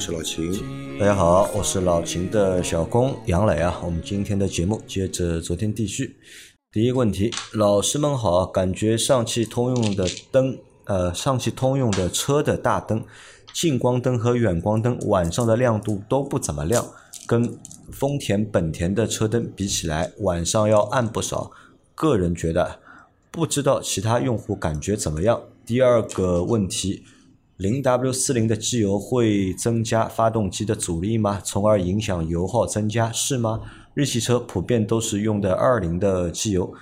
是老秦。大家好，我是老秦的小工杨磊啊。我们今天的节目接着昨天继续。第一个问题，老师们好，感觉上汽通用的灯，呃，上汽通用的车的大灯，近光灯和远光灯晚上的亮度都不怎么亮，跟丰田、本田的车灯比起来，晚上要暗不少。个人觉得，不知道其他用户感觉怎么样。第二个问题，零 W 四零的机油会增加发动机的阻力吗？从而影响油耗增加，是吗？日系车普遍都是用的二零的机油，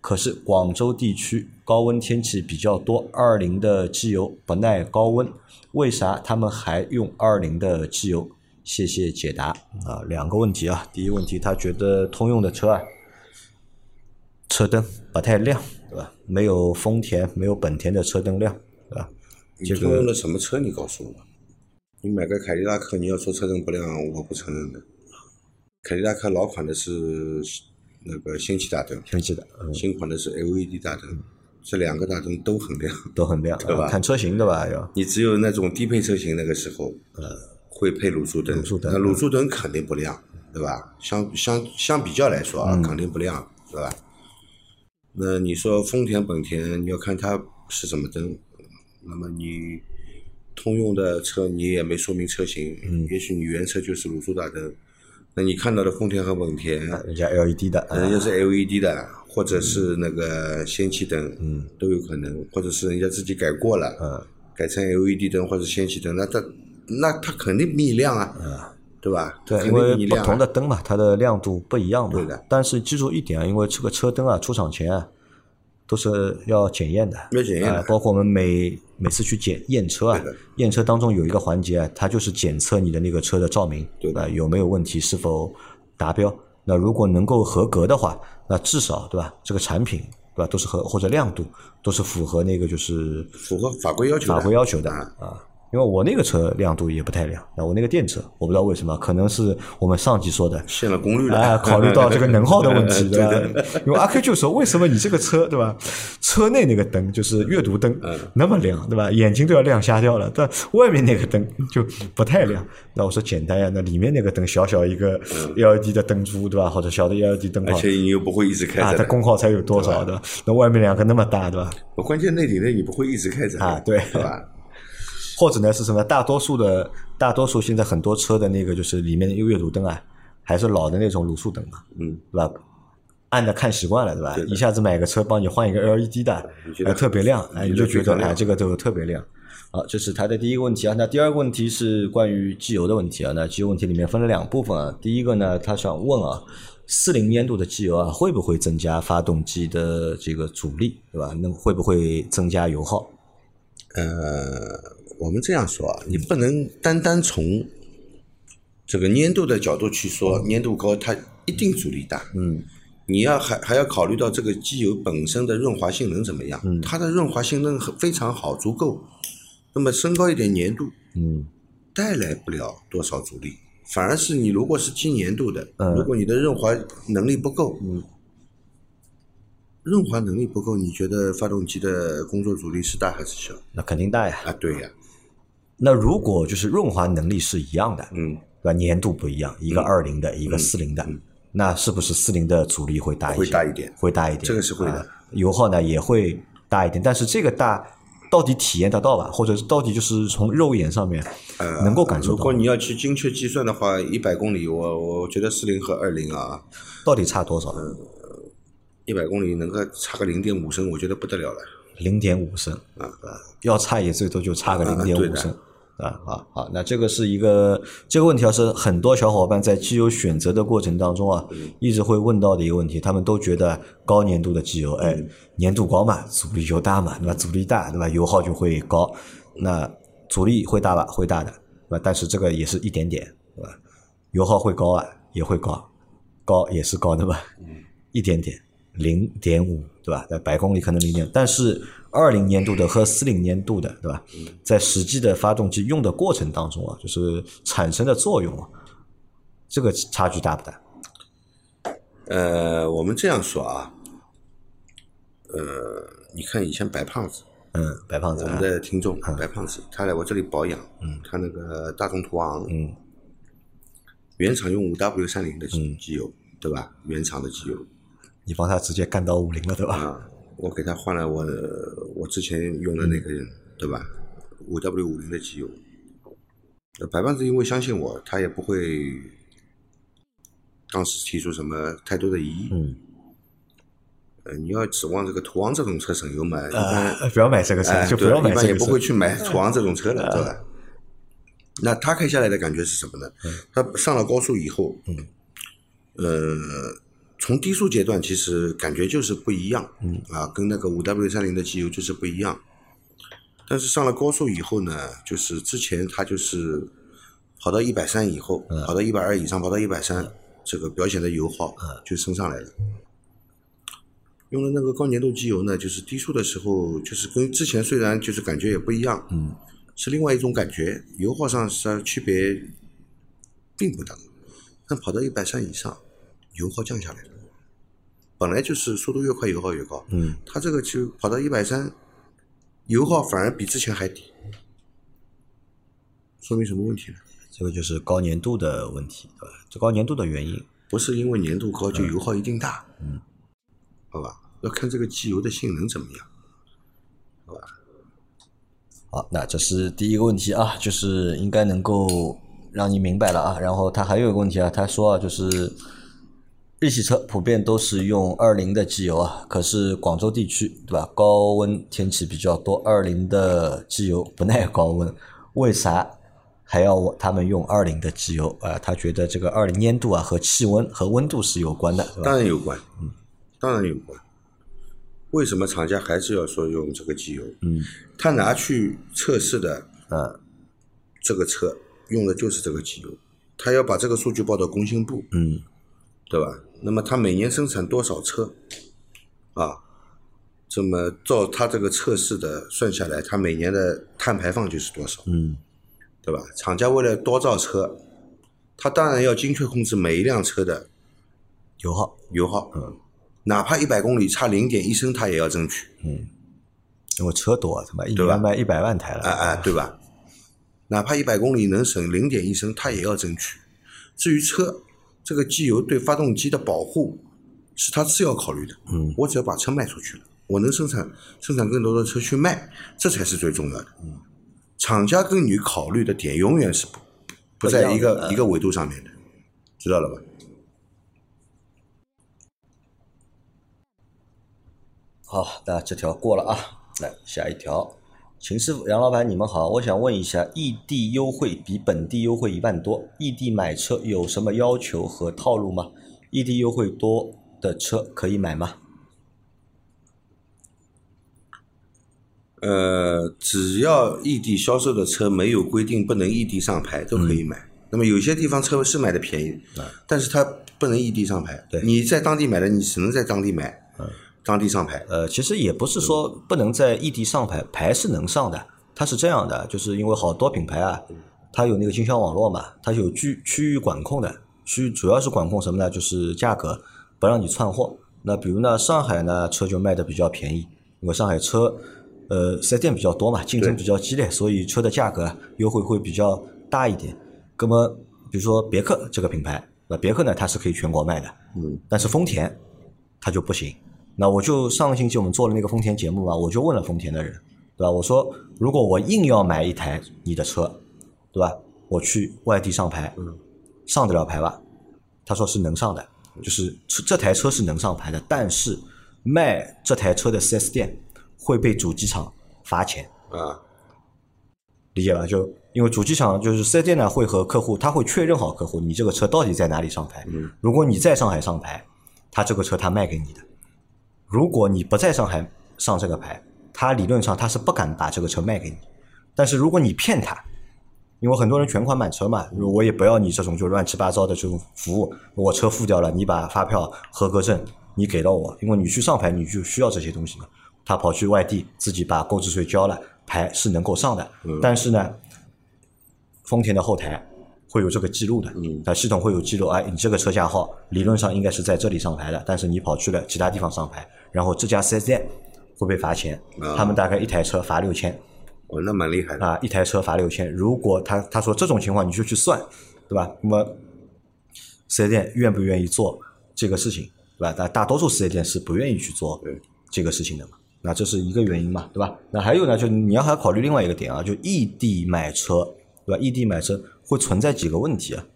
可是广州地区高温天气比较多，二零的机油不耐高温，为啥他们还用二零的机油？谢谢解答啊，两个问题啊。第一个问题，他觉得通用的车啊，车灯不太亮，对吧？没有丰田、没有本田的车灯亮，对吧？你通用的什么车？你告诉我。你买个凯迪拉克，你要说车灯不亮，我不承认的。凯迪拉克老款的是那个氙气大灯，氙气的，嗯新款的是 LED 大灯，这两个大灯都很亮。都很亮，对吧啊看车型的吧？要你只有那种低配车型那个时候，呃，会配卤素灯，卤素灯那卤素灯肯定不亮，对吧？相相相比较来说啊，嗯肯定不亮，对吧？那你说丰田、本田，你要看它是什么灯，那么你通用的车你也没说明车型，嗯也许你原车就是卤素大灯，那你看到的丰田和本田，人家 LED 的，啊人家是 LED 的，或者是那个氙气灯，嗯，都有可能，或者是人家自己改过了，嗯，改成 LED 灯或者氙气灯，那它那它肯定比你亮啊，对吧？对，因为不同的灯嘛，它的亮度不一样嘛。对的但是记住一点啊，因为这个车灯啊，出厂前啊，都是要检验的。要检验包括我们每每次去检验车啊，验车当中有一个环节啊，它就是检测你的那个车的照明，对的吧？有没有问题，是否达标？那如果能够合格的话，那至少对吧？这个产品对吧，都是合或者亮度都是符合那个就是符合法规要求的，法规要求的啊啊。因为我那个车亮度也不太亮，那我那个电车我不知道为什么，可能是我们上级说的，限了功率了，哎，考虑到这个能耗的问题，对吧的？因为阿 Q 就说，为什么你这个车，对吧？车内那个灯就是阅读灯嗯那么亮，对吧？眼睛都要亮瞎掉了，但外面那个灯就不太亮。那我说简单呀，那里面那个灯小小一个 LED 的灯珠，对吧？或者小的 LED 灯泡嗯而且你又不会一直开啊，它，功耗才有多少，对吧？那外面两个那么大，对吧？关键那里的你不会一直开着的啊对对吧？或者呢是什么？大多数的大多数现在很多车的那个就是里面的阅读灯啊，还是老的那种卤素灯嘛，嗯，对吧？按着看习惯了，对吧？对一下子买个车帮你换一个 LED 的你觉，得哎，特别亮，哎，你就觉得哎，这个都特别亮。好，这是他的第一个问题啊。那第二个问题是关于机油的问题啊。那机油问题里面分了两部分啊。第一个呢，他想问啊，四零粘度的机油啊，会不会增加发动机的这个阻力，对吧？那会不会增加油耗？呃，我们这样说啊，你不能单单从这个粘度的角度去说，粘度高它一定阻力大。嗯，你要还还要考虑到这个机油本身的润滑性能怎么样。嗯它的润滑性能非常好，足够。那么升高一点粘度，嗯带来不了多少阻力，反而是你如果是低粘度的，嗯如果你的润滑能力不够，嗯，润滑能力不够，你觉得发动机的工作阻力是大还是小？那肯定大呀。啊，对呀、那如果就是润滑能力是一样的，嗯，对吧？粘度不一样，一个二零的，一个四零的，那是不是四零的阻力会大一些？会大一点会大一点，这个是会的啊油耗呢也会大一点，但是这个大到底体验得到吧？或者是到底就是从肉眼上面能够感受到？呃如果你要去精确计算的话，一百公里，我我觉得四零和二零啊，到底差多少？一百公里能够差个零点五升，我觉得不得了了。零点五升啊，要差也最多就差个零点五升。啊，好好，那这个是一个这个问题啊，是很多小伙伴在机油选择的过程当中啊，一直会问到的一个问题。他们都觉得高粘度的机油，哎，粘度高嘛，阻力就大嘛，对吧？阻力大，对吧？油耗就会高。那阻力会大吧？会大的，对吧？但是这个也是一点点，对吧？油耗会高啊，也会高。高也是高的吧，一点点，零点五，对吧？在百公里可能零点，但是二零年度的和四零年度的，对吧？在实际的发动机用的过程当中啊，就是产生的作用啊，这个差距大不大？呃，我们这样说啊，呃，你看以前白胖子，嗯，白胖子啊我们，的听众白胖子，他来我这里保养，嗯他那个大众途昂，嗯，原厂用五 W 三零的机机油，对吧？原厂的机油你帮他直接干到五零了，对吧？啊，我给他换了我我之前用的那个，对吧？五 W 五零的机油。呃白胖子因为相信我，他也不会当时提出什么太多的疑义。嗯，呃，你要指望这个途昂这种车省油嘛，一般呃，不要买这个车，哎，就不要买这个车一般也不会。去买途昂这种车的，对吧？那他开下来的感觉是什么呢？他上了高速以后，嗯，呃，从低速阶段其实感觉就是不一样，嗯啊，跟那个五 W 三零的机油就是不一样。但是上了高速以后呢，就是之前它就是跑到一百三以后，跑到一百二以上，跑到一百三，这个表显的油耗就升上来了。用了那个高粘度机油呢，就是低速的时候，就是跟之前虽然就是感觉也不一样，嗯，是另外一种感觉，油耗上是区别并不大，但跑到一百三以上，油耗降下来了。本来就是速度越快，油耗越高，嗯，它这个就跑到一百三，油耗反而比之前还低，说明什么问题呢？这个就是高粘度的问题，对吧？这高粘度的原因，不是因为粘度高就油耗一定大，嗯，好吧，要看这个机油的性能怎么样。好吧？好，那这是第一个问题啊，就是应该能够让你明白了啊。然后他还有一个问题啊，他说啊，就是日系车普遍都是用二零的机油啊，可是广州地区对吧，高温天气比较多，二零的机油不耐高温，为啥还要我他们用二零的机油？啊？他觉得这个二零粘度啊和气温和温度是有关的，当然有关，嗯，当然有关。为什么厂家还是要说用这个机油？嗯，他拿去测试的嗯。这个车用的就是这个机油，他要把这个数据报到工信部，嗯对吧？那么它每年生产多少车啊？这么照它这个测试的算下来，它每年的碳排放就是多少，嗯对吧？厂家为了多造车，它当然要精确控制每一辆车的油耗，油耗，嗯，哪怕一百公里差零点一升，它也要争取，因为车多，他妈一年卖一百万台了，哎哎，对吧？哪怕一百公里能省零点一升，他也要争取。至于车这个机油对发动机的保护，是他次要考虑的。嗯，我只要把车卖出去了，我能生产生产更多的车去卖，这才是最重要的。嗯，厂家跟你考虑的点永远是不不在一个一个维度上面的，知道了吧？好，那这条过了啊。来下一条，秦师傅、杨老板，你们好，我想问一下，异地优惠比本地优惠一万多，异地买车有什么要求和套路吗？异地优惠多的车可以买吗？呃，只要异地销售的车没有规定不能异地上牌，都可以买。那么有些地方车是买的便宜，但是它不能异地上牌。对你在当地买的，你只能在当地买，当地上牌。呃，其实也不是说不能在异地上牌，牌是能上的。它是这样的，就是因为好多品牌啊，它有那个经销网络嘛，它有区区域管控的，区主要是管控什么呢？就是价格，不让你串货。那比如呢，上海呢车就卖的比较便宜，因为上海车呃四 S 店比较多嘛，竞争比较激烈，所以车的价格啊优惠会比较大一点。那么比如说别克这个品牌，那别克呢它是可以全国卖的，嗯，但是丰田它就不行。那我就上个星期我们做了那个丰田节目嘛，我就问了丰田的人，对吧？我说如果我硬要买一台你的车，对吧？我去外地上牌，上得了牌吧？他说是能上的，就是这这台车是能上牌的，但是卖这台车的 4S 店会被主机厂罚钱。啊，理解吧？就因为主机厂就是 4S 店呢，会和客户他会确认好客户你这个车到底在哪里上牌。嗯如果你在上海上牌，他这个车他卖给你的；如果你不在上海上这个牌，他理论上他是不敢把这个车卖给你。但是如果你骗他，因为很多人全款买车嘛，我也不要你这种就乱七八糟的这种服务，我车付掉了，你把发票、合格证你给到我，因为你去上牌你就需要这些东西嘛。他跑去外地自己把购置税交了，牌是能够上的，但是呢，丰田的后台会有这个记录的，它系统会有记录，哎，你这个车架号理论上应该是在这里上牌的，但是你跑去了其他地方上牌，然后这家四 S 店会被罚钱，他们大概一台车罚六千。哦，那蛮厉害的啊！一台车罚六千，如果他他说这种情况你就去算，对吧？那么四 S 店愿不愿意做这个事情，对吧？大大多数四 S 店是不愿意去做这个事情的嘛。那这是一个原因嘛，对吧？那还有呢，就你要还考虑另外一个点啊，就异地买车，对吧？异地买车会存在几个问题啊？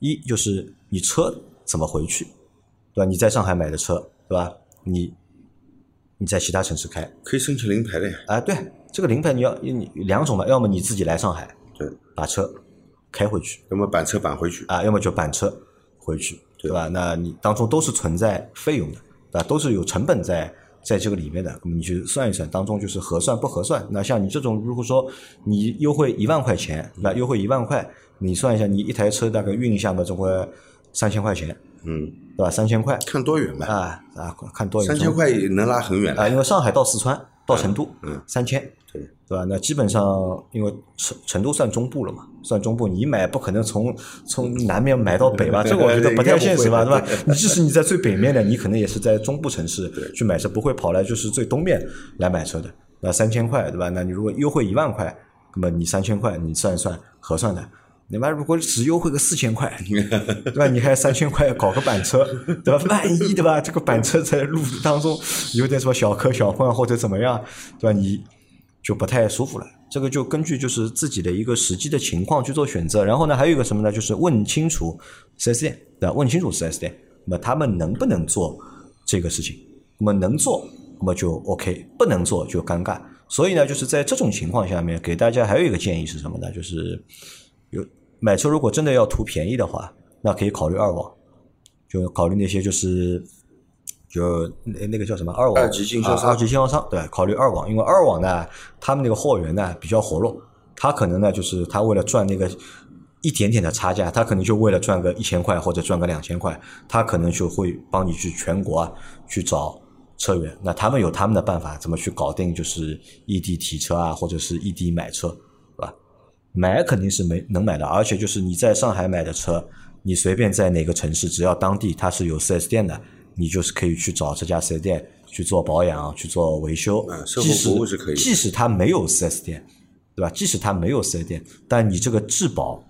一就是你车怎么回去，对吧？你在上海买的车，对吧？你你在其他城市开，可以申请临牌的呀。啊，对。这个临牌你要你两种嘛，要么你自己来上海，对，把车开回去，要么板车板回去啊，要么就板车回去，对吧？那你当中都是存在费用的，对吧？都是有成本在在这个里面的，你去算一算，当中就是合算不合算？那像你这种，如果说你优惠一万块钱，那优惠一万块，你算一下，你一台车大概运一下嘛，总归三千块钱，嗯，对吧？三千块，看多远吧？啊啊，看多远？三千块也能拉很远啊，因为上海到四川到成都，嗯，三千。对吧？那基本上，因为成成都算中部了嘛，算中部，你买不可能从从南面买到北吧？这个我觉得不太现实吧，对吧？你即使你在最北面的，你可能也是在中部城市去买车，不会跑来就是最东面来买车的。那三千块，对吧？那你如果优惠一万块，那么你三千块，你算一算合算的。你妈如果只优惠个四千块，对吧？你还三千块搞个板车，对吧？万一对吧？这个板车在路当中有点什么小磕小碰或者怎么样，对吧？你。就不太舒服了，这个就根据就是自己的一个实际的情况去做选择。然后呢，还有一个什么呢？就是问清楚四 S 店，对吧？问清楚四 S 店，那么他们能不能做这个事情？那么能做，那么就 OK；不能做就尴尬。所以呢，就是在这种情况下面，给大家还有一个建议是什么呢？就是买车如果真的要图便宜的话，那可以考虑二网，就考虑那些就是。就那那个叫什么二网二级经销商，二级经销商对，考虑二网，因为二网呢，他们那个货源呢比较活络，他可能呢就是他为了赚那个一点点的差价，他可能就为了赚个一千块或者赚个两千块，他可能就会帮你去全国啊去找车源，那他们有他们的办法，怎么去搞定就是异地提车啊，或者是异地买车？买肯定是没能买的，而且就是你在上海买的车，你随便在哪个城市，只要当地它是有 4S 店的。你就是可以去找这家 4S 店去做保养、去做维修，售后服务是可以。即使它没有 4S 店，对吧？即使它没有 4S 店，但你这个质保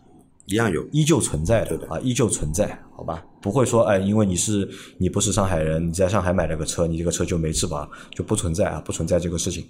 一样有，依旧存在的啊，依旧存在，好吧？不会说哎，因为你是你不是上海人，你在上海买了个车，你这个车就没质保，就不存在啊，不存在这个事情。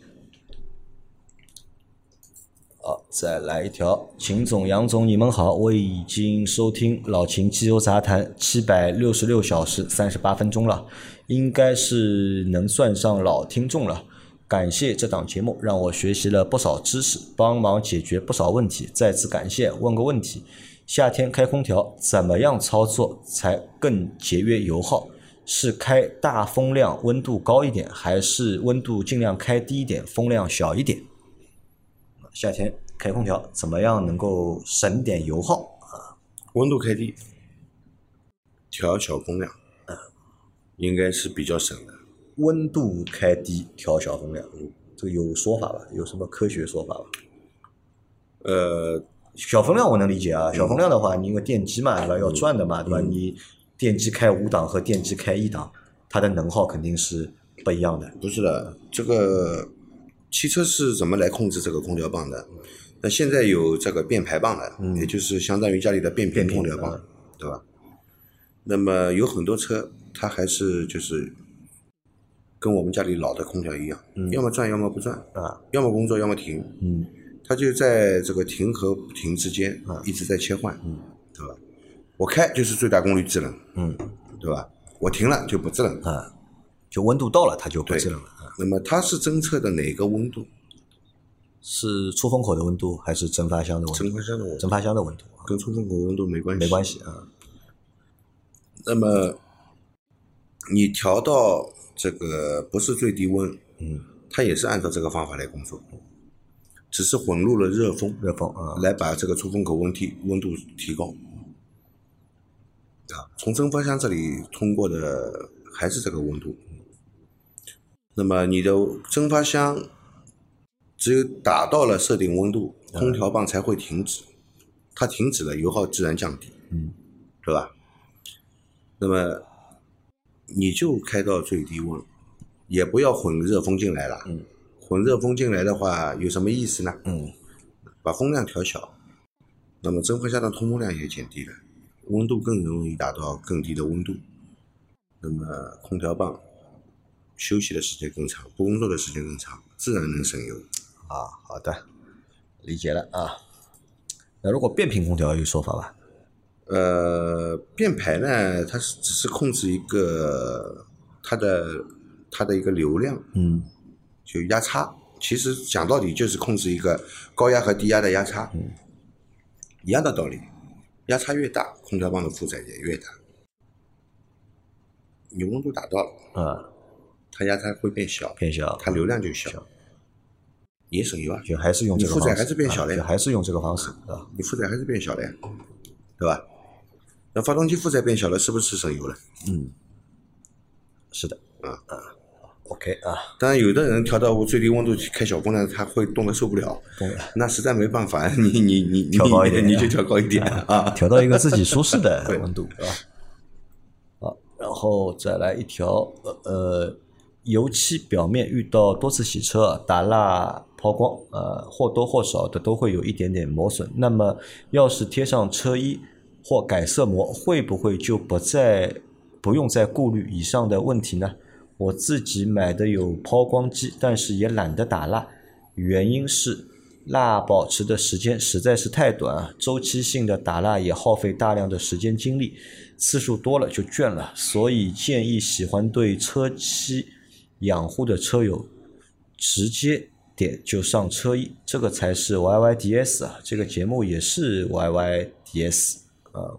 好，再来一条，秦总、杨总，你们好，我已经收听老秦机油杂谈七百六十六小时三十八分钟了，应该是能算上老听众了。感谢这档节目，让我学习了不少知识，帮忙解决不少问题，再次感谢。问个问题，夏天开空调怎么样操作才更节约油耗？是开大风量，温度高一点，还是温度尽量开低一点，风量小一点？夏天开空调怎么样能够省点油耗啊？温度开低，调小风量，嗯，应该是比较省的。温度开低，调小风量，嗯，这个有说法吧？有什么科学说法吧？呃，小风量我能理解啊，小风量的话，你因为电机嘛，对吧？要转的嘛，对吧？你电机开五档和电机开一档，它的能耗肯定是不一样的。不是的，这个。汽车是怎么来控制这个空调棒的？那现在有这个变排棒了，也就是相当于家里的变频空调棒，对吧？那么有很多车，它还是就是跟我们家里老的空调一样，要么转，要么不转，啊，要么工作，要么停，嗯，它就在这个停和不停之间啊，一直在切换，嗯，对吧？我开就是最大功率制冷，嗯，对吧？我停了就不制冷，啊，就温度到了它就不制冷了。那么它是侦测的哪个温度？是出风口的温度还是蒸发箱的温度？蒸发箱的温度。蒸发箱的温度跟出风口温度没关系。没关系啊。那么你调到这个不是最低温，嗯，它也是按照这个方法来工作。只是混入了热风，热风啊，来把这个出风口温提温度提高。啊，从蒸发箱这里通过的还是这个温度。那么你的蒸发箱只有达到了设定温度，空调棒才会停止。它停止了，油耗自然降低，嗯，对吧？那么你就开到最低温，也不要混热风进来了。嗯，混热风进来的话有什么意思呢？嗯，把风量调小，那么蒸发箱的通风量也减低了，温度更容易达到更低的温度。那么空调棒休息的时间更长，不工作的时间更长，自然能省油。啊，好的，理解了啊。那如果变频空调有说法吧？呃，变排呢，它是只是控制一个它的它的一个流量，嗯就压差。其实讲到底就是控制一个高压和低压的压差，嗯一样的道理。压差越大，空调棒的负载也越大。你温度达到了，啊，它压差会变小，变小，它流量就小，也省油啊。就还是用这个方式，负载还是变小了呀啊就还是用这个方式啊。你负载还是变小了呀，对吧？那发动机负载变小了，是不是省油了？嗯，是的，啊啊，OK 啊，当然，有的人调到最低温度去开小风呢，他会冻得受不了，冻了。那实在没办法，你你你你调高一点你就调高一点啊。调到一个自己舒适的温度，是吧？好，然后再来一条，呃呃，油漆表面遇到多次洗车打蜡抛光，呃，或多或少的都会有一点点磨损。那么，要是贴上车衣或改色膜，会不会就不再不用再顾虑以上的问题呢？我自己买的有抛光机，但是也懒得打蜡，原因是蜡保持的时间实在是太短啊，周期性的打蜡也耗费大量的时间精力，次数多了就倦了，所以建议喜欢对车漆养护的车友直接点就上车衣，这个才是 YYDS 啊，这个节目也是 YYDS 啊。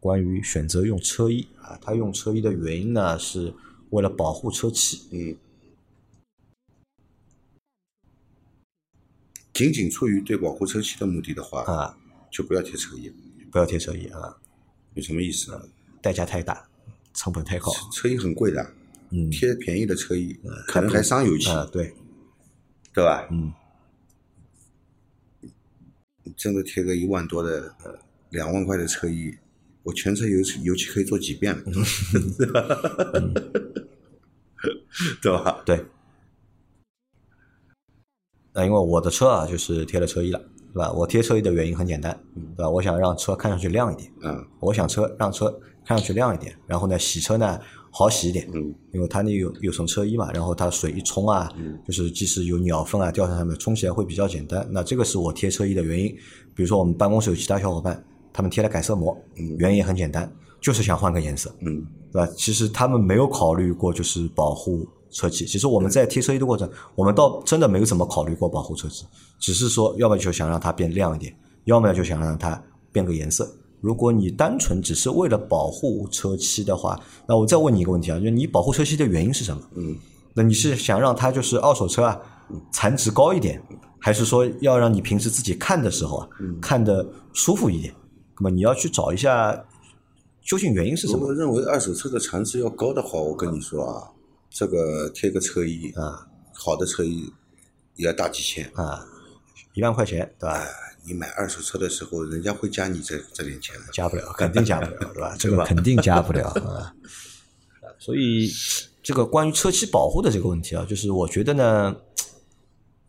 关于选择用车衣啊，他用车衣的原因呢，是为了保护车漆。嗯，仅仅出于对保护车漆的目的的话，啊，就不要贴车衣。不要贴车衣啊，有什么意思呢？代价太大，成本太高。车衣很贵的，嗯贴便宜的车衣可能还伤油漆，啊，对，对吧？嗯，真的贴个一万多的、呃两万块的车衣，我全车油油漆可以做几遍了，对吧？对吧？对。那因为我的车啊，就是贴了车衣了，对吧？我贴车衣的原因很简单，对吧？我想让车看上去亮一点，嗯我想车让车看上去亮一点，然后呢，洗车呢好洗一点，嗯因为它那有有层车衣嘛，然后它水一冲啊，嗯就是即使有鸟粪啊掉在上面，冲起来会比较简单。那这个是我贴车衣的原因。比如说我们办公室有其他小伙伴，他们贴了改色膜，原因也很简单，就是想换个颜色，嗯对吧？其实他们没有考虑过就是保护车漆。其实我们在贴车衣的过程，我们倒真的没有怎么考虑过保护车漆，只是说要么就想让它变亮一点，要么就想让它变个颜色。如果你单纯只是为了保护车漆的话，那我再问你一个问题啊，就是你保护车漆的原因是什么？嗯，那你是想让它就是二手车啊残值高一点，还是说要让你平时自己看的时候啊、看的舒服一点？那么你要去找一下究竟原因是什么如果认为二手车的残值要高的话，我跟你说啊，这个贴个车衣啊，好的车衣也要大几千。啊？一万块钱对吧？你买二手车的时候，人家会加你这这点钱吗。加不了，肯定加不了，对吧？这个肯定加不了啊。所以这个关于车漆保护的这个问题啊，就是我觉得呢，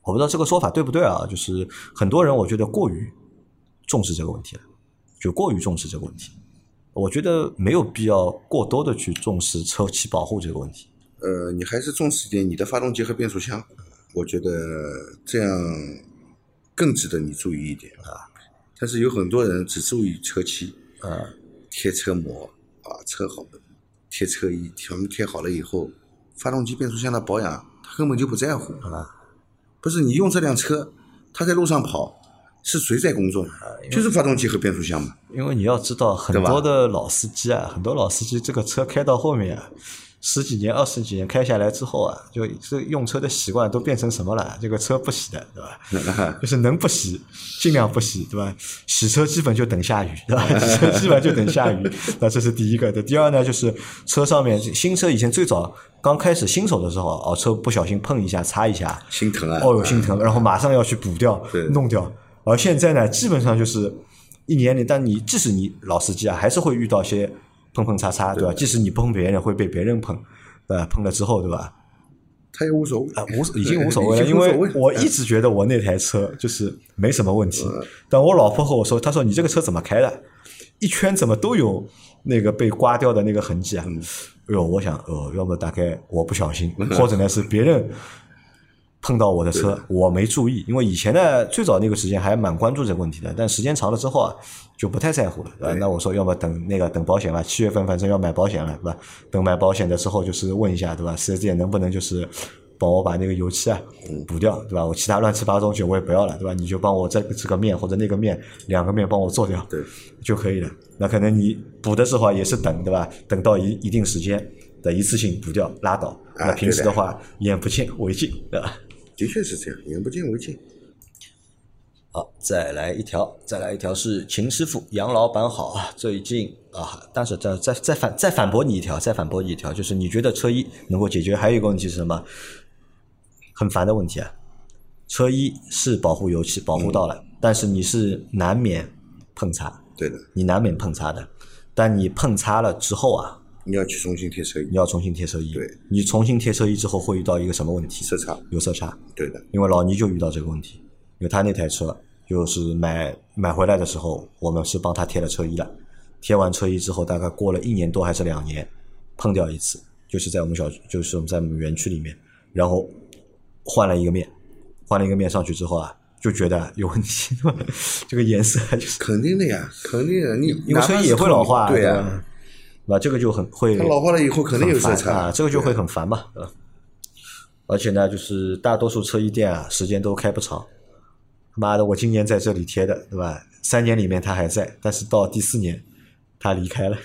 我不知道这个说法对不对啊，就是很多人我觉得过于重视这个问题了，就过于重视这个问题。我觉得没有必要过多的去重视车漆保护这个问题。呃，你还是重视一点你的发动机和变速箱，我觉得这样更值得你注意一点啊。但是有很多人只注意车漆，啊，贴车膜啊，车好了，贴车衣，全部贴好了以后，发动机、变速箱的保养他根本就不在乎啊。不是你用这辆车，他在路上跑，是谁在工作呢？就是发动机和变速箱嘛。因为你要知道，很多的老司机啊，很多老司机这个车开到后面啊，十几年、二十几年开下来之后啊，就这用车的习惯都变成什么了？这个车不洗的，对吧？就是能不洗尽量不洗，对吧？洗车基本就等下雨，对吧？洗车基本就等下雨。那这是第一个的。第二呢，就是车上面新车以前最早刚开始新手的时候，哦，车不小心碰一下、擦一下，心疼啊！哦，哟心疼，然后马上要去补掉对、弄掉。而现在呢，基本上就是一年里，但你即使你老司机啊，还是会遇到些碰碰擦擦，对吧？即使你不碰别人，会被别人碰，对吧？碰了之后，对吧？他也无所谓啊，无 已经无所谓了，因为我一直觉得我那台车就是没什么问题。但我老婆和我说，她说你这个车怎么开的？一圈怎么都有那个被刮掉的那个痕迹啊？哎呦，我想，呃，要么大概我不小心，或者呢是别人碰到我的车，我没注意。因为以前呢，最早那个时间还蛮关注这个问题的，但时间长了之后啊，就不太在乎了。对吧？那我说，要么等那个等保险吧，七月份反正要买保险了，对吧？等买保险的时候，就是问一下，对吧？四 S 店能不能就是帮我把那个油漆啊补掉，对吧？我其他乱七八糟东西我也不要了，对吧？你就帮我这个这个面或者那个面两个面帮我做掉，对，就可以了。那可能你补的时候啊也是等，对吧？等到一一定时间的一次性补掉拉倒。啊那平时的话，眼不见为净，对吧？的确是这样，眼不见为净。好，再来一条，再来一条是秦师傅，杨老板好啊！最近啊，但是再再再反再反驳你一条，再反驳你一条，就是你觉得车衣能够解决，还有一个问题是什么？很烦的问题啊！车衣是保护油漆，保护到了，但是你是难免碰擦，对的，你难免碰擦的。但你碰擦了之后啊，你要去重新贴车衣你，要重新贴车衣。对，你重新贴车衣之后会遇到一个什么问题？色差，有色差。对的，因为老倪就遇到这个问题，因为他那台车就是买买回来的时候，我们是帮他贴了车衣的，贴完车衣之后，大概过了一年多还是两年，碰掉一次，就是在我们小就是我们在我们园区里面，然后换了一个面，换了一个面上去之后啊，就觉得有问题，这个颜色就是肯定的呀，肯定的。你因为车衣也会老化，对呀、吧？对吧？这个就很会它老化了以后肯定有色差啊，这个就会很烦嘛，对吧？而且呢，就是大多数车衣店啊，时间都开不长。妈的，我今年在这里贴的，对吧？三年里面他还在，但是到第四年他离开了。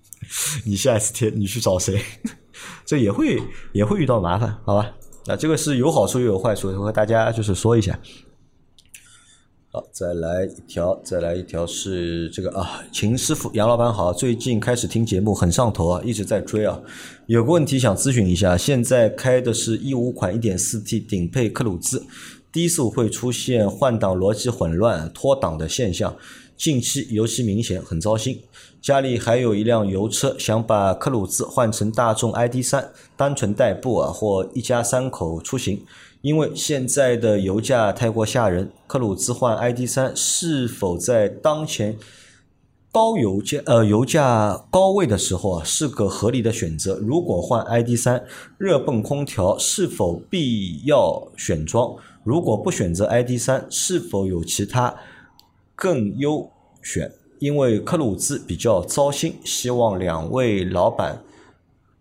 你下一次贴，你去找谁？这也会也会遇到麻烦，好吧？那这个是有好处又有坏处，和大家就是说一下。好，再来一条，再来一条是这个啊，秦师傅，杨老板好，最近开始听节目很上头啊，一直在追啊，有个问题想咨询一下，现在开的是一五款一点四 T 顶配克鲁兹，低速会出现换挡逻辑混乱、脱档的现象，近期尤其明显，很糟心。家里还有一辆油车，想把克鲁兹换成大众 ID.3，单纯代步啊，或一家三口出行。因为现在的油价太过吓人，克鲁兹换 ID.3 是否在当前高油价呃油价高位的时候啊，是个合理的选择？如果换 ID.3 热泵空调，是否必要选装？如果不选择 ID.3，是否有其他更优选？因为克鲁兹比较糟心，希望两位老板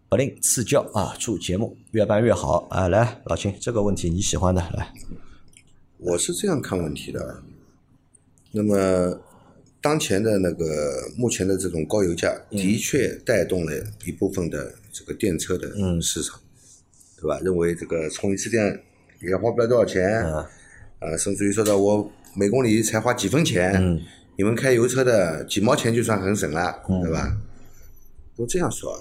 不吝赐教啊！祝节目越办越好啊！来，老秦，这个问题你喜欢的来。我是这样看问题的。那么，当前的那个目前的这种高油价，的确带动了一部分的这个电车的市场，对吧？认为这个充一次电也花不了多少钱，嗯啊，甚至于说的我每公里才花几分钱，嗯你们开油车的几毛钱就算很省了，对吧？都这样说啊。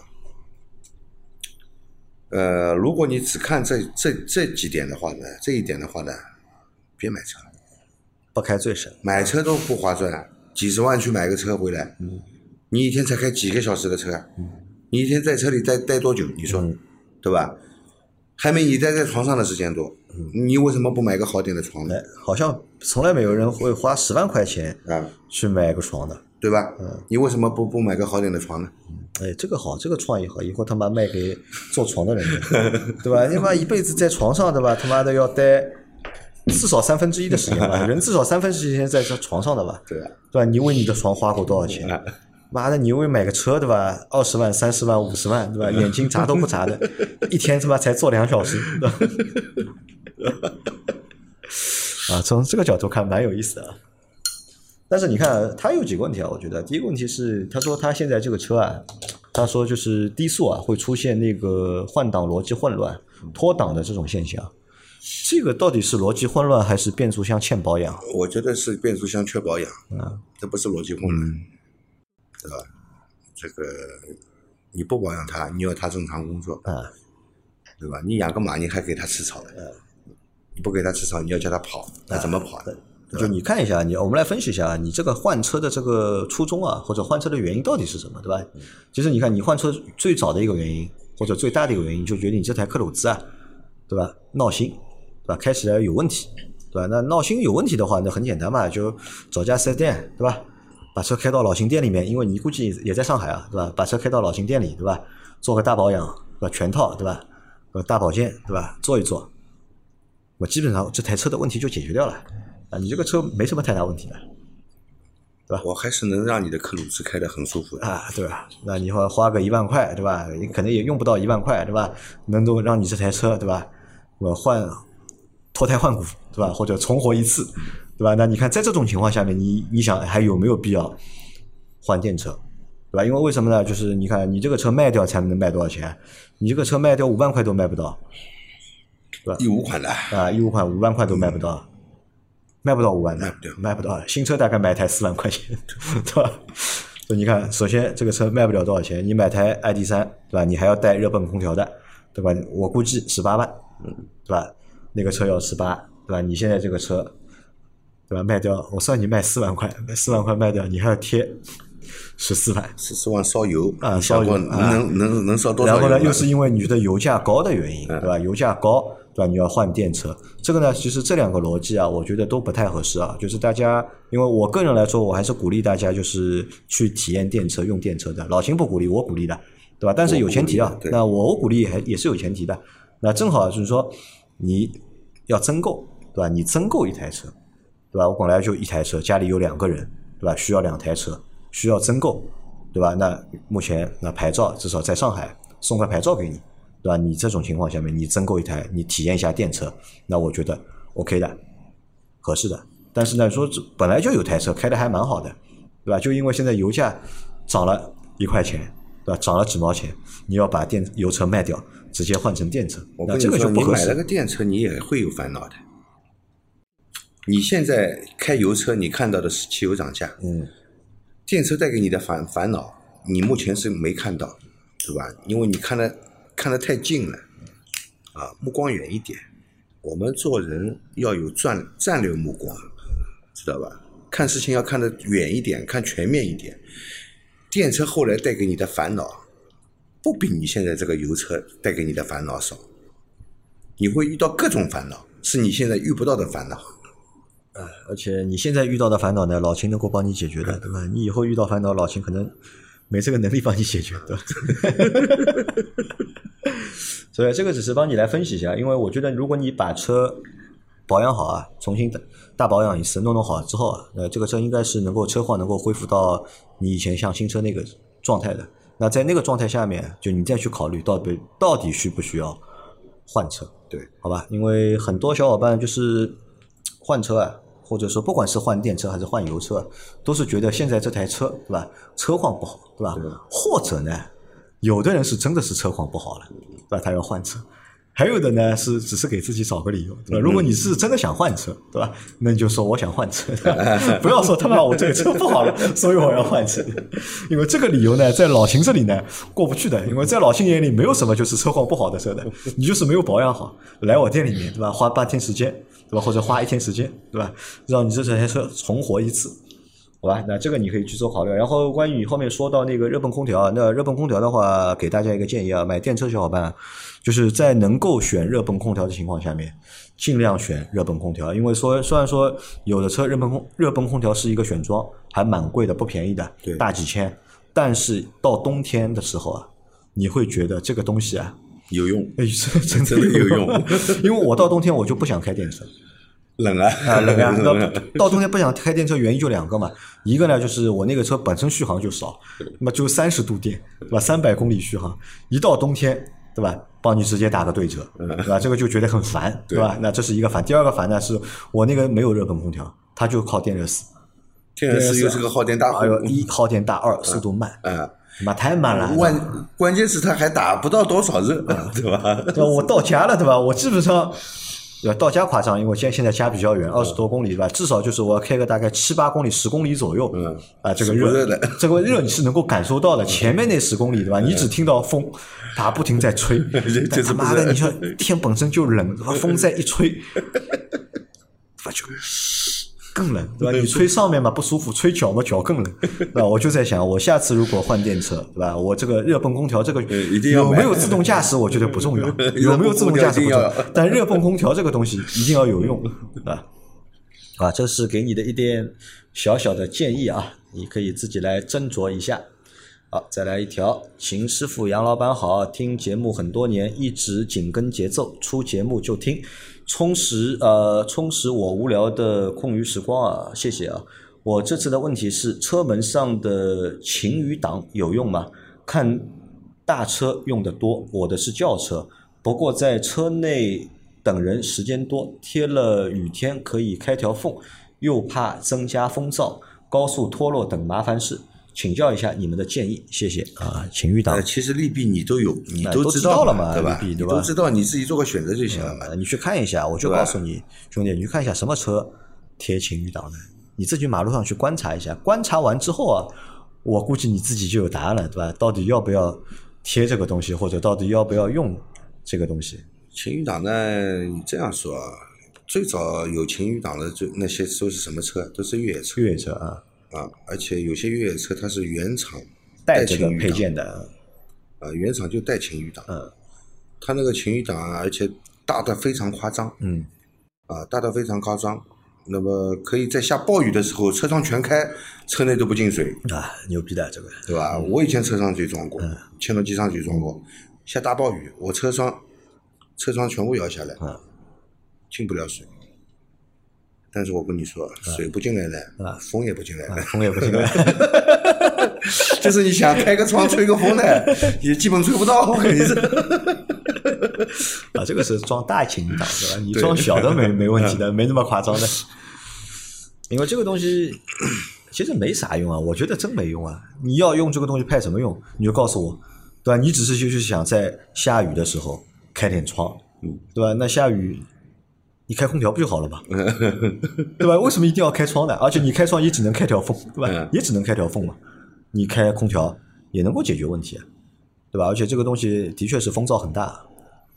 呃，如果你只看这这这几点的话呢，这一点的话呢，别买车，不开最省。买车都不划算，几十万去买个车回来，你一天才开几个小时的车，你一天在车里待待多久？你说，对吧？还没你待在床上的时间多，你为什么不买个好点的床呢？哎，好像从来没有人会花十万块钱啊，去买个床的。对吧？你为什么不不买个好点的床呢？哎，这个好，这个创意好，以后他妈卖给做床的人，对吧？你妈一辈子在床上，对吧？他妈的要待至少三分之一的时间吧，人至少三分之一时间在这床上的吧，对吧？对吧？你为你的床花过多少钱？妈的，你为买个车对吧？二十万、三十万、五十万对吧？眼睛眨都不眨的，一天他妈才坐两小时？啊，从这个角度看蛮有意思的啊。但是你看，他有几个问题啊？我觉得第一个问题是，他说他现在这个车啊，他说就是低速啊会出现那个换挡逻辑混乱、脱档的这种现象。这个到底是逻辑混乱还是变速箱欠保养？我觉得是变速箱缺保养，啊，这不是逻辑混乱，对吧？这个你不保养它，你要它正常工作，啊，对吧？你养个马，你还给它吃草的，你不给它吃草，你要叫它跑，那怎么跑呢？就你看一下，你我们来分析一下，你这个换车的这个初衷啊，或者换车的原因到底是什么，对吧？其实你看，你换车最早的一个原因，或者最大的一个原因，就决定你这台克鲁兹啊，对吧？闹心，对吧？开起来有问题，对吧？那闹心有问题的话，那很简单嘛，就找家四 S 店，对吧？把车开到老秦店里面，因为你估计也在上海啊，对吧？把车开到老秦店里，对吧？做个大保养，对吧？全套，对吧？呃，大保健，对吧？做一做，我基本上这台车的问题就解决掉了。啊，你这个车没什么太大问题的对吧我还是能让你的克鲁兹开得很舒服的。啊，对吧？那你花花个一万块，对吧？你可能也用不到一万块，对吧？能够让你这台车，对吧？我换脱胎换骨，对吧？或者重活一次，对吧？那你看，在这种情况下面，你你想还有没有必要换电车，对吧？因为为什么呢？就是你看，你这个车卖掉才能卖多少钱？你这个车卖掉五万块都卖不到对吧一五款的，啊，一五款五万块都卖不到，卖不到五万的，卖不掉卖不到。新车大概买台四万块钱，对吧？所以你看，首先这个车卖不了多少钱，你买台 ID 三，对吧？你还要带热泵空调的，对吧？我估计十八万，对吧？那个车要十八，对吧？你现在这个车，对吧？卖掉，我算你卖四万块，卖四万块卖掉，你还要贴十四万，十四万烧油啊烧油啊能能能烧多少然后呢，又是因为你觉得油价高的原因，嗯对吧？油价高，对吧？你要换电车，这个呢，其实这两个逻辑啊，我觉得都不太合适啊。就是大家，因为我个人来说，我还是鼓励大家就是去体验电车、用电车的。老秦不鼓励，我鼓励的，对吧？但是有前提啊那我鼓励还也是有前提的。那正好就是说，你要增购，对吧？你增购一台车，对吧？我本来就一台车，家里有两个人，对吧？需要两台车，需要增购，对吧？那目前那牌照至少在上海送块牌照给你，对吧？你这种情况下面，你增购一台，你体验一下电车，那我觉得 OK 的，合适的。但是呢，说这本来就有台车开的还蛮好的，对吧？就因为现在油价涨了一块钱，对吧？涨了几毛钱，你要把电油车卖掉，直接换成电车，那这个我跟你说，就不合适你买了。个电车，你也会有烦恼的。你现在开油车，你看到的是汽油涨价，嗯，电车带给你的烦烦恼，你目前是没看到，对吧？因为你看的看得太近了，啊，目光远一点。我们做人要有战战略目光，知道吧？看事情要看得远一点，看全面一点。电车后来带给你的烦恼，不比你现在这个油车带给你的烦恼少。你会遇到各种烦恼，是你现在遇不到的烦恼。啊而且你现在遇到的烦恼呢，老秦能够帮你解决的，对吧？你以后遇到烦恼，老秦可能没这个能力帮你解决，对吧？所以这个只是帮你来分析一下，因为我觉得如果你把车保养好啊，重新大大保养一次，弄弄好之后啊，呃，这个车应该是能够车况能够恢复到你以前像新车那个状态的。那在那个状态下面，就你再去考虑到底到底需不需要换车。对，好吧，因为很多小伙伴就是换车啊，或者说不管是换电车还是换油车，都是觉得现在这台车对吧，车况不好，对吧？或者呢，有的人是真的是车况不好了，对吧？他要换车。还有的呢是只是给自己找个理由，对吧？如果你是真的想换车，对吧？那你就说我想换车，对吧不要说他妈我这个车不好了，所以我要换车。因为这个理由呢，在老秦这里呢过不去的，因为在老秦眼里没有什么就是车况不好的车的，你就是没有保养好，来我店里面对吧？花半天时间对吧？或者花一天时间对吧？让你这台车重活一次。好吧，那这个你可以去做考虑。然后关于你后面说到那个热泵空调，那热泵空调的话，给大家一个建议啊，买电车小伙伴，就是在能够选热泵空调的情况下面，尽量选热泵空调，因为说虽然说有的车热泵空热泵空调是一个选装，还蛮贵的，不便宜的对，大几千，但是到冬天的时候啊，你会觉得这个东西啊，有用，哎，真 真的有用 因为我到冬天我就不想开电车。冷啊，啊，冷啊！到到冬天不想开电车，原因就两个嘛。一个呢，就是我那个车本身续航就少，那么就三十度电，对吧？三百公里续航，一到冬天，对吧？帮你直接打个对折，对吧？这个就觉得很烦，对吧？那这是一个烦。第二个烦呢，是我那个没有热泵空调，它就靠电热丝。电热丝又是个耗电大户哎，呦，一耗电大，二速度慢。啊，妈太慢了，关关键是他还打不到多少热，对吧？对吧？我到家了，对吧？我基本上。要到家夸张，因为我现现在家比较远，二十多公里，对吧？至少就是我要开个大概七八公里、十公里左右，嗯，啊，这个热，这个热你是能够感受到的。前面那十公里，对吧？你只听到风，它不停在吹，他妈的，你说天本身就冷，风再一吹，发就。更冷，对吧？你吹上面嘛不舒服，吹脚嘛脚更冷，对吧？我就在想，我下次如果换电车，对吧？我这个热泵空调这个有没有自动驾驶，我觉得不重要，有没有自动驾驶不重要，但热泵空调这个东西一定要有用，对吧啊，这是给你的一点小小的建议啊，你可以自己来斟酌一下。好，再来一条，秦师傅、杨老板好，听节目很多年，一直紧跟节奏，出节目就听。充实呃，充实我无聊的空余时光啊！谢谢啊！我这次的问题是：车门上的晴雨挡有用吗？看大车用的多，我的是轿车，不过在车内等人时间多，贴了雨天可以开条缝，又怕增加风噪、高速脱落等麻烦事。请教一下你们的建议，谢谢啊，晴雨挡。其实利弊你都有，你都知道了嘛，对吧？你都知道，你自己做个选择就行了嘛。你去看一下，我就告诉你，兄弟，你去看一下什么车贴晴雨挡的，你自己马路上去观察一下。观察完之后啊，我估计你自己就有答案了，对吧？到底要不要贴这个东西，或者到底要不要用这个东西？晴雨挡呢？你这样说啊，最早有晴雨挡的，就那些都是什么车？都是越野车。越野车啊。啊，而且有些越野车它是原厂带这个配件的，啊，原厂就带晴雨挡，嗯，它那个晴雨挡啊，而且大的非常夸张，嗯，啊，大的非常夸张，那么可以在下暴雨的时候车窗全开，车内都不进水，啊，牛逼的这个，对吧？我以前车上就装过，千诺机上就装过，下大暴雨，我车窗车窗全部摇下来，嗯，进不了水。但是我跟你说，水不进来了，风也不进来了，风也不进来，就是你想开个窗吹个风呢，也基本吹不到。我跟你说，啊，这个是装大晴雨挡是吧？你装小的没没问题的，没那么夸张的。因为这个东西 其实没啥用啊，我觉得真没用啊。你要用这个东西派什么用？你就告诉我，对吧？你只是就是想在下雨的时候开点窗，嗯，对吧？那下雨。你开空调不就好了嘛，对吧？为什么一定要开窗呢？而且你开窗也只能开条缝，对吧？也只能开条缝嘛。你开空调也能够解决问题，对吧？而且这个东西的确是风噪很大，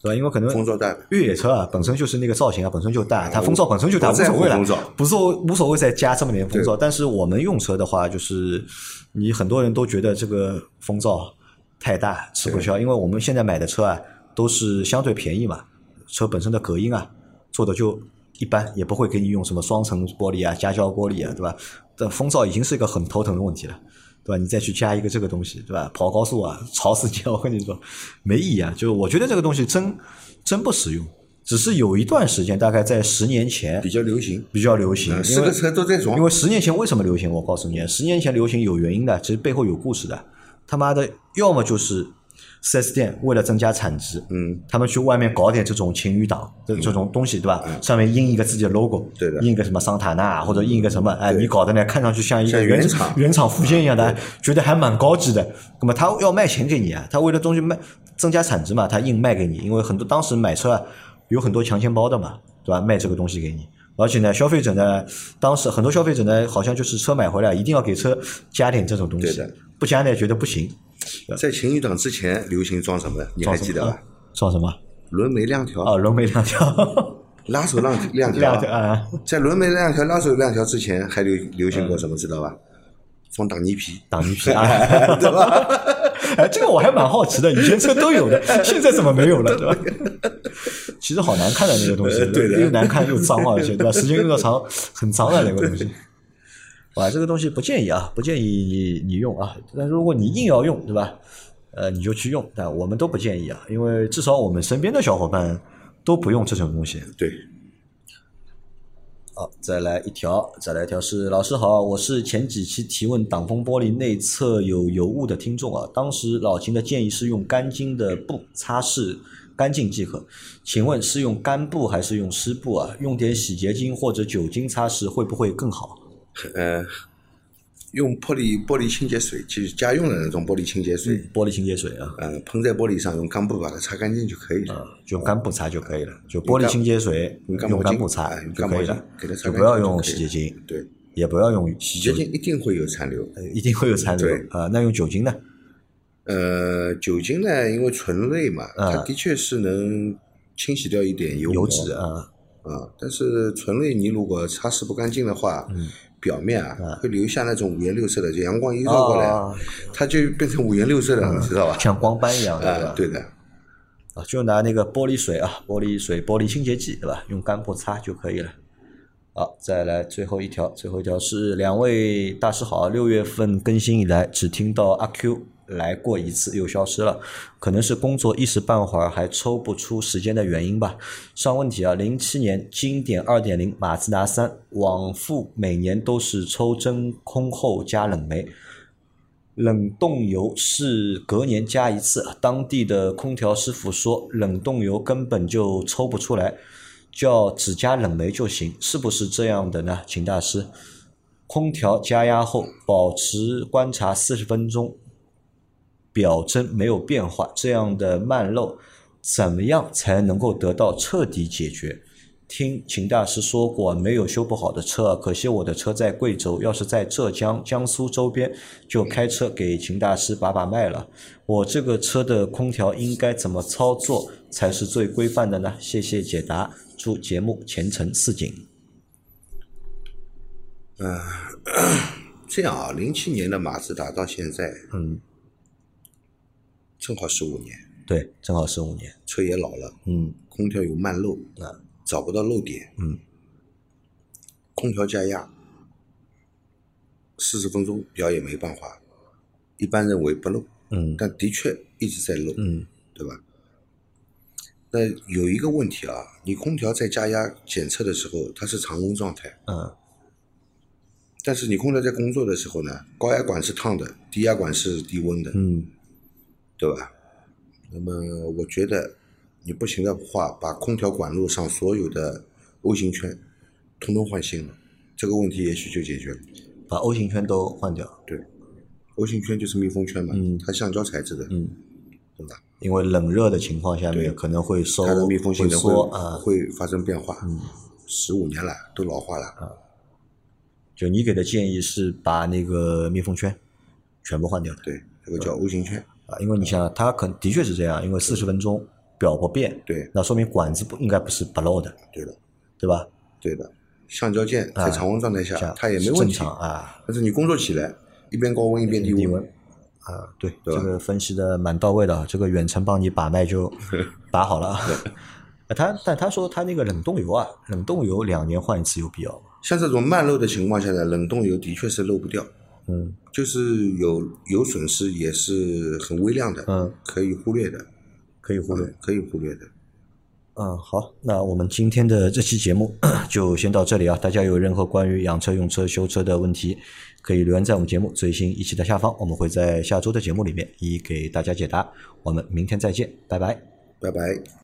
对吧？因为可能风噪大，越野车啊本身就是那个造型啊本身就大，它风噪本身就大，无所谓了，不是无所谓再加这么点风噪。但是我们用车的话，就是你很多人都觉得这个风噪太大吃不消，因为我们现在买的车啊都是相对便宜嘛，车本身的隔音啊。做的就一般，也不会给你用什么双层玻璃啊、夹胶玻璃啊，对吧？这风噪已经是一个很头疼的问题了，对吧？你再去加一个这个东西，对吧？跑高速啊，吵死你！我跟你说，没意义啊。就是我觉得这个东西真真不实用，只是有一段时间，大概在十年前比较流行，比较流行。四个车都在装。因为十年前为什么流行？我告诉你，十年前流行有原因的，其实背后有故事的。他妈的，要么就是。四 S 店为了增加产值，嗯，他们去外面搞点这种晴雨挡这这种东西，对吧？上面印一个自己的 logo，对的，印一个什么桑塔纳或者印一个什么，哎，你搞的呢，看上去像一个原厂原厂附件一样的，觉得还蛮高级的。那么他要卖钱给你啊，他为了东西卖增加产值嘛，他硬卖给你。因为很多当时买车啊，有很多强钱包的嘛，对吧？卖这个东西给你，而且呢，消费者呢，当时很多消费者呢，好像就是车买回来一定要给车加点这种东西，不加呢觉得不行。在晴雨挡之前流行装什么？你还记得吧？装什么？轮眉亮条啊，轮眉亮条，拉手亮 亮条啊！在轮眉亮条、拉手亮条之前，还流流行过什么？知道吧？装挡泥皮，挡泥皮 啊，对吧？哎，这个我还蛮好奇的，以前车都有的，现在怎么没有了？对吧？其实好难看的那个东西，对的，又难看又脏而且对吧？时间用的长，很脏的那个东西。啊，这个东西不建议啊，不建议你你用啊。但如果你硬要用，对吧？呃，你就去用，但我们都不建议啊，因为至少我们身边的小伙伴都不用这种东西。对。好，再来一条，再来一条是老师好，我是前几期提问挡风玻璃内侧有油污的听众啊。当时老秦的建议是用干净的布擦拭干净即可，请问是用干布还是用湿布啊？用点洗洁精或者酒精擦拭会不会更好？呃，用玻璃玻璃清洁水，就是家用的那种玻璃清洁水，玻璃清洁水啊，嗯，喷在玻璃上，用干布把它擦干净就可以了。就用干布擦就可以了。就玻璃清洁水用干布擦就可以了就不要用洗洁精，对，也不要用洗洁精一定会有残留。呃一定会有残留对啊。那用酒精呢？呃，酒精呢，因为醇类嘛，啊它的确是能清洗掉一点油油脂啊，啊，但是醇类你如果擦拭不干净的话，嗯表面啊会留下那种五颜六色的，就阳光一照过来，啊，它就变成五颜六色的知道吧？像光斑一样，的？对的，啊，就拿那个玻璃水啊，玻璃水、玻璃清洁剂，对吧？用干布擦就可以了。好，再来最后一条，最后一条是两位大师好，六月份更新以来只听到阿 Q 来过一次又消失了，可能是工作一时半会儿还抽不出时间的原因吧。上问题啊，零七年经典二点零马自达三往复每年都是抽真空后加冷媒，冷冻油是隔年加一次，当地的空调师傅说冷冻油根本就抽不出来，叫只加冷媒就行，是不是这样的呢？秦大师，空调加压后保持观察四十分钟，表针没有变化，这样的慢漏怎么样才能够得到彻底解决？听秦大师说过，没有修不好的车，可惜我的车在贵州，要是在浙江、江苏周边，就开车给秦大师把把脉了。我这个车的空调应该怎么操作才是最规范的呢？谢谢解答，祝节目前程似锦。嗯 这样啊，零七年的马自达到现在嗯，正好十五年，对，正好十五年。车也老了，嗯。空调有慢漏，啊找不到漏点，嗯，空调加压，四十分钟表也没办法，一般认为不漏，嗯。但的确一直在漏，嗯。对吧？那有一个问题啊，你空调在加压检测的时候，它是常温状态，嗯。但是你空调在工作的时候呢，高压管是烫的，低压管是低温的，嗯对吧？那么我觉得你不行的话，把空调管路上所有的 O 型圈通通换新了，这个问题也许就解决了。把 O 型圈都换掉。对，O 型圈就是密封圈嘛，嗯它橡胶材质的，嗯，对吧？因为冷热的情况下面可能会收它的密封性会能。会发生变化。嗯，十五年了，都老化了。啊就你给的建议是把那个密封圈全部换掉的对，这个叫 O 型圈。啊，因为你想，它可能的确是这样，因为四十分钟表不变，对，那说明管子不应该不是不漏的，对的，对吧？对的。橡胶件在常温状态下，它也没问题正常。啊，但是你工作起来，一边高温一边低温，啊，对，对这个分析的蛮到位的啊，这个远程帮你把脉就 把好了 他但他说他那个冷冻油啊，冷冻油两年换一次有必要吗？像这种慢漏的情况下呢，冷冻油的确是漏不掉，嗯就是有有损失也是很微量的，嗯，可以忽略的，可以忽略。可以忽略的。嗯，好，那我们今天的这期节目 就先到这里啊。大家有任何关于养车、用车、修车的问题，可以留言在我们节目最新一期的下方，我们会在下周的节目里面一一给大家解答。我们明天再见，拜拜。拜拜。